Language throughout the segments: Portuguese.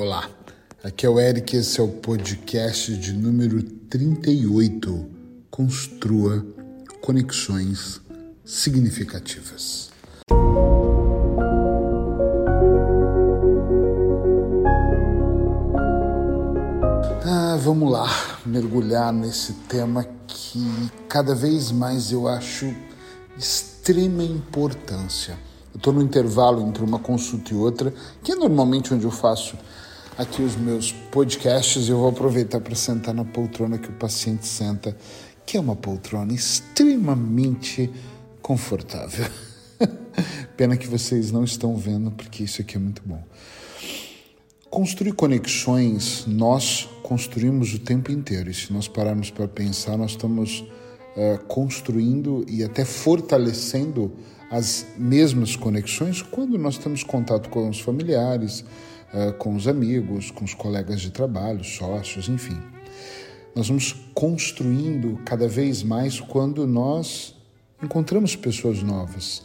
Olá, aqui é o Eric, esse é o podcast de número 38. Construa conexões significativas. Ah, vamos lá mergulhar nesse tema que cada vez mais eu acho extrema importância. Eu estou no intervalo entre uma consulta e outra, que é normalmente onde eu faço aqui os meus podcasts e eu vou aproveitar para sentar na poltrona que o paciente senta, que é uma poltrona extremamente confortável. Pena que vocês não estão vendo, porque isso aqui é muito bom. Construir conexões, nós construímos o tempo inteiro. E se nós pararmos para pensar, nós estamos uh, construindo e até fortalecendo as mesmas conexões quando nós temos contato com os familiares, com os amigos, com os colegas de trabalho, sócios, enfim. Nós vamos construindo cada vez mais quando nós encontramos pessoas novas.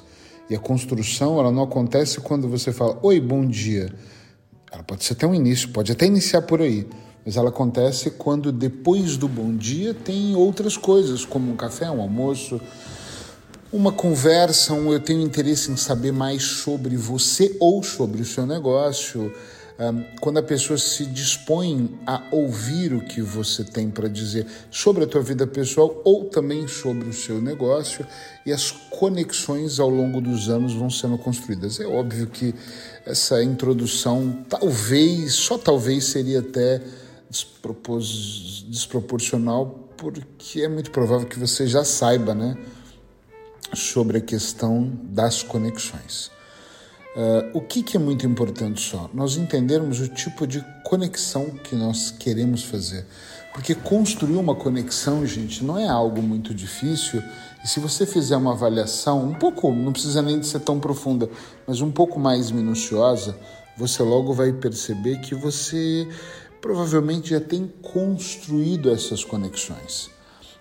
E a construção ela não acontece quando você fala oi, bom dia. Ela pode ser até um início, pode até iniciar por aí, mas ela acontece quando depois do bom dia tem outras coisas, como um café, um almoço, uma conversa, um eu tenho interesse em saber mais sobre você ou sobre o seu negócio quando a pessoa se dispõe a ouvir o que você tem para dizer sobre a tua vida pessoal ou também sobre o seu negócio e as conexões ao longo dos anos vão sendo construídas. É óbvio que essa introdução talvez, só talvez seria até despropos, desproporcional porque é muito provável que você já saiba, né, sobre a questão das conexões. Uh, o que, que é muito importante só? Nós entendermos o tipo de conexão que nós queremos fazer. Porque construir uma conexão, gente, não é algo muito difícil. E se você fizer uma avaliação, um pouco, não precisa nem de ser tão profunda, mas um pouco mais minuciosa, você logo vai perceber que você provavelmente já tem construído essas conexões.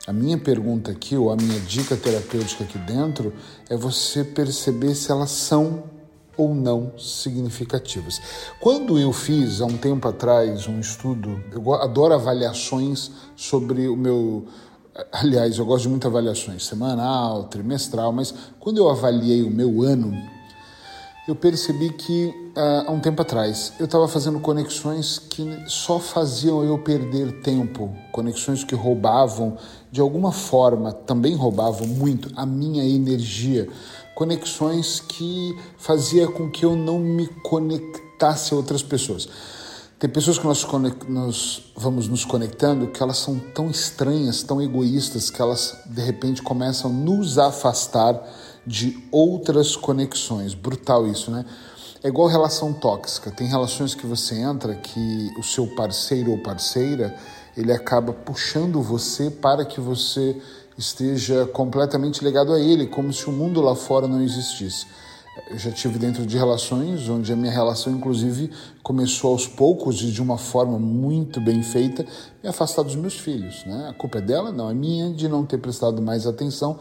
A minha pergunta aqui, ou a minha dica terapêutica aqui dentro, é você perceber se elas são ou não significativas. Quando eu fiz há um tempo atrás um estudo, eu adoro avaliações sobre o meu. Aliás, eu gosto de muitas avaliações, semanal, trimestral, mas quando eu avaliei o meu ano, eu percebi que há um tempo atrás eu estava fazendo conexões que só faziam eu perder tempo, conexões que roubavam, de alguma forma, também roubavam muito a minha energia conexões que fazia com que eu não me conectasse a outras pessoas. Tem pessoas que nós, nós, vamos nos conectando que elas são tão estranhas, tão egoístas, que elas de repente começam a nos afastar de outras conexões. Brutal isso, né? É igual relação tóxica. Tem relações que você entra que o seu parceiro ou parceira ele acaba puxando você para que você esteja completamente ligado a ele, como se o mundo lá fora não existisse. Eu já tive dentro de relações onde a minha relação, inclusive, começou aos poucos e de uma forma muito bem feita, me afastar dos meus filhos. Né? A culpa é dela, não é minha, de não ter prestado mais atenção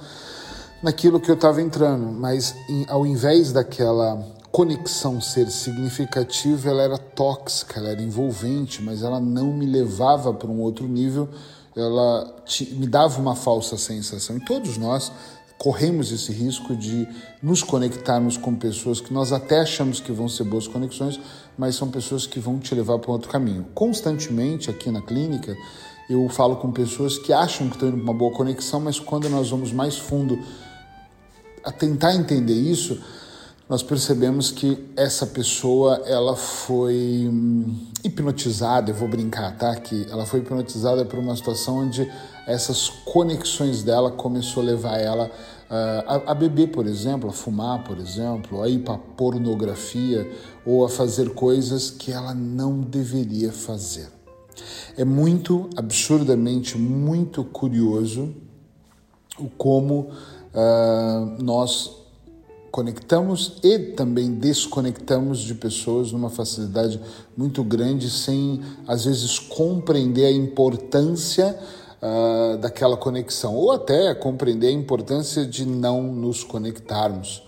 naquilo que eu estava entrando. Mas em, ao invés daquela conexão ser significativa, ela era tóxica, ela era envolvente, mas ela não me levava para um outro nível ela te, me dava uma falsa sensação. E todos nós corremos esse risco de nos conectarmos com pessoas que nós até achamos que vão ser boas conexões, mas são pessoas que vão te levar para outro caminho. Constantemente aqui na clínica, eu falo com pessoas que acham que estão indo para uma boa conexão, mas quando nós vamos mais fundo a tentar entender isso, nós percebemos que essa pessoa ela foi hum, hipnotizada, eu vou brincar, tá? Que ela foi hipnotizada por uma situação onde essas conexões dela começou a levar ela uh, a, a, beber, por exemplo, a fumar, por exemplo, a ir para pornografia ou a fazer coisas que ela não deveria fazer. É muito absurdamente muito curioso o como uh, nós conectamos e também desconectamos de pessoas numa facilidade muito grande, sem às vezes compreender a importância uh, daquela conexão, ou até compreender a importância de não nos conectarmos.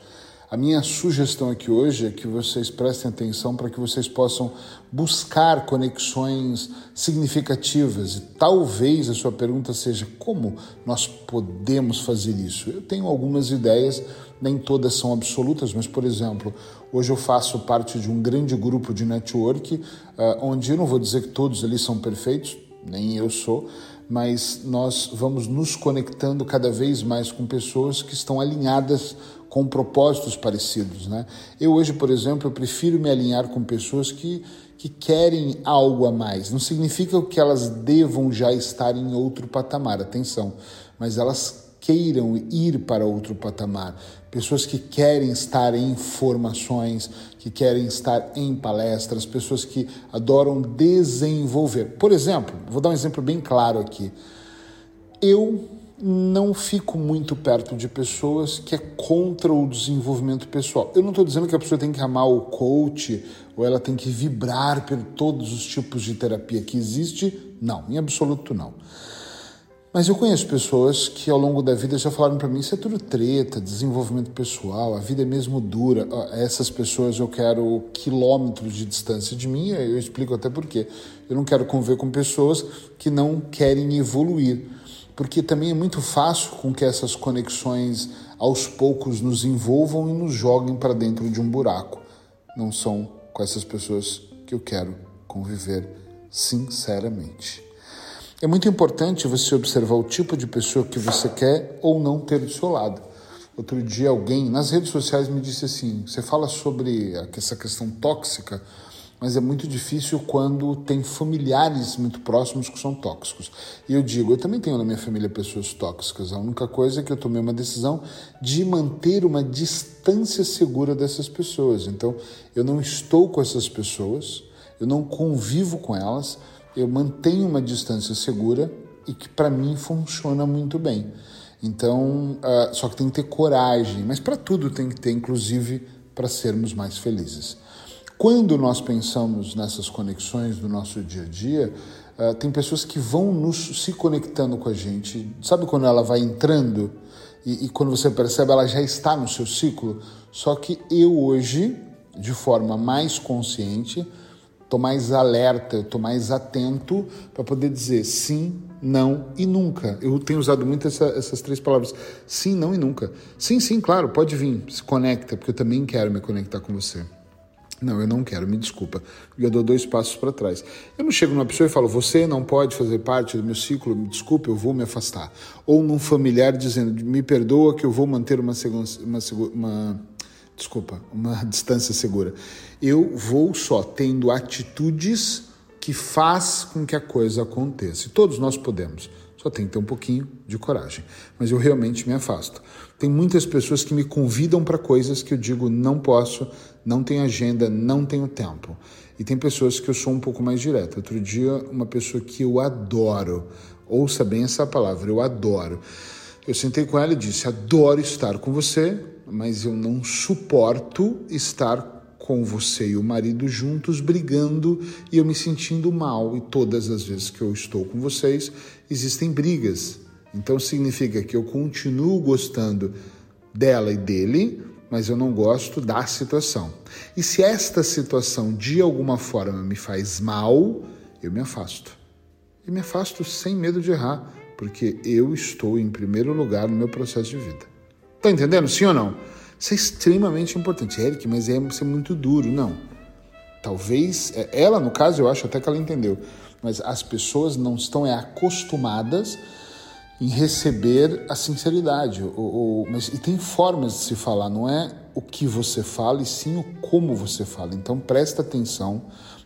A minha sugestão aqui hoje é que vocês prestem atenção para que vocês possam buscar conexões significativas. E talvez a sua pergunta seja como nós podemos fazer isso. Eu tenho algumas ideias, nem todas são absolutas, mas, por exemplo, hoje eu faço parte de um grande grupo de network, ah, onde eu não vou dizer que todos ali são perfeitos, nem eu sou, mas nós vamos nos conectando cada vez mais com pessoas que estão alinhadas com propósitos parecidos. Né? Eu hoje, por exemplo, eu prefiro me alinhar com pessoas que, que querem algo a mais. Não significa que elas devam já estar em outro patamar, atenção, mas elas queiram ir para outro patamar. Pessoas que querem estar em formações, que querem estar em palestras, pessoas que adoram desenvolver. Por exemplo, vou dar um exemplo bem claro aqui. Eu não fico muito perto de pessoas que é contra o desenvolvimento pessoal. Eu não estou dizendo que a pessoa tem que amar o coach ou ela tem que vibrar por todos os tipos de terapia que existe. Não, em absoluto não. Mas eu conheço pessoas que ao longo da vida já falaram para mim: isso é tudo treta, desenvolvimento pessoal, a vida é mesmo dura. Essas pessoas eu quero quilômetros de distância de mim, eu explico até por quê. Eu não quero conviver com pessoas que não querem evoluir porque também é muito fácil com que essas conexões aos poucos nos envolvam e nos joguem para dentro de um buraco. Não são com essas pessoas que eu quero conviver sinceramente. É muito importante você observar o tipo de pessoa que você quer ou não ter do seu lado. Outro dia alguém nas redes sociais me disse assim: você fala sobre essa questão tóxica mas é muito difícil quando tem familiares muito próximos que são tóxicos. E eu digo, eu também tenho na minha família pessoas tóxicas. A única coisa é que eu tomei uma decisão de manter uma distância segura dessas pessoas. Então, eu não estou com essas pessoas, eu não convivo com elas, eu mantenho uma distância segura e que para mim funciona muito bem. Então, uh, só que tem que ter coragem, mas para tudo tem que ter, inclusive para sermos mais felizes. Quando nós pensamos nessas conexões do nosso dia a dia, uh, tem pessoas que vão nos se conectando com a gente. Sabe quando ela vai entrando e, e quando você percebe ela já está no seu ciclo? Só que eu hoje, de forma mais consciente, estou mais alerta, estou mais atento para poder dizer sim, não e nunca. Eu tenho usado muito essa, essas três palavras: sim, não e nunca. Sim, sim, claro, pode vir, se conecta, porque eu também quero me conectar com você. Não, eu não quero, me desculpa. Eu dou dois passos para trás. Eu não chego numa pessoa e falo, você não pode fazer parte do meu ciclo, me desculpe, eu vou me afastar. Ou num familiar dizendo, me perdoa que eu vou manter uma, uma, uma desculpa, uma distância segura. Eu vou só tendo atitudes que faz com que a coisa aconteça. E todos nós podemos. Só tem que ter um pouquinho de coragem. Mas eu realmente me afasto. Tem muitas pessoas que me convidam para coisas que eu digo não posso, não tenho agenda, não tenho tempo. E tem pessoas que eu sou um pouco mais direto. Outro dia, uma pessoa que eu adoro, ouça bem essa palavra, eu adoro. Eu sentei com ela e disse: adoro estar com você, mas eu não suporto estar com você e o marido juntos brigando e eu me sentindo mal. E todas as vezes que eu estou com vocês, existem brigas. Então significa que eu continuo gostando dela e dele, mas eu não gosto da situação. E se esta situação de alguma forma me faz mal, eu me afasto. E me afasto sem medo de errar, porque eu estou em primeiro lugar no meu processo de vida. Tá entendendo? Sim ou não? Isso é extremamente importante. Eric, mas é ser muito duro. Não. Talvez, é, ela no caso, eu acho até que ela entendeu, mas as pessoas não estão é, acostumadas em receber a sinceridade. Ou, ou, mas, e tem formas de se falar, não é o que você fala, e sim o como você fala. Então presta atenção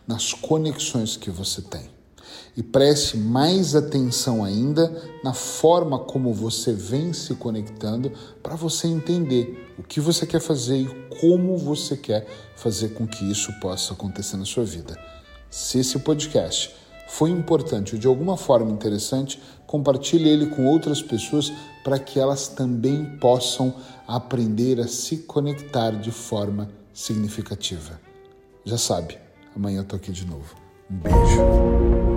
nas conexões que você tem e preste mais atenção ainda na forma como você vem se conectando para você entender o que você quer fazer e como você quer fazer com que isso possa acontecer na sua vida. Se esse podcast foi importante ou de alguma forma interessante, compartilhe ele com outras pessoas para que elas também possam aprender a se conectar de forma significativa. Já sabe, amanhã eu tô aqui de novo. Um beijo.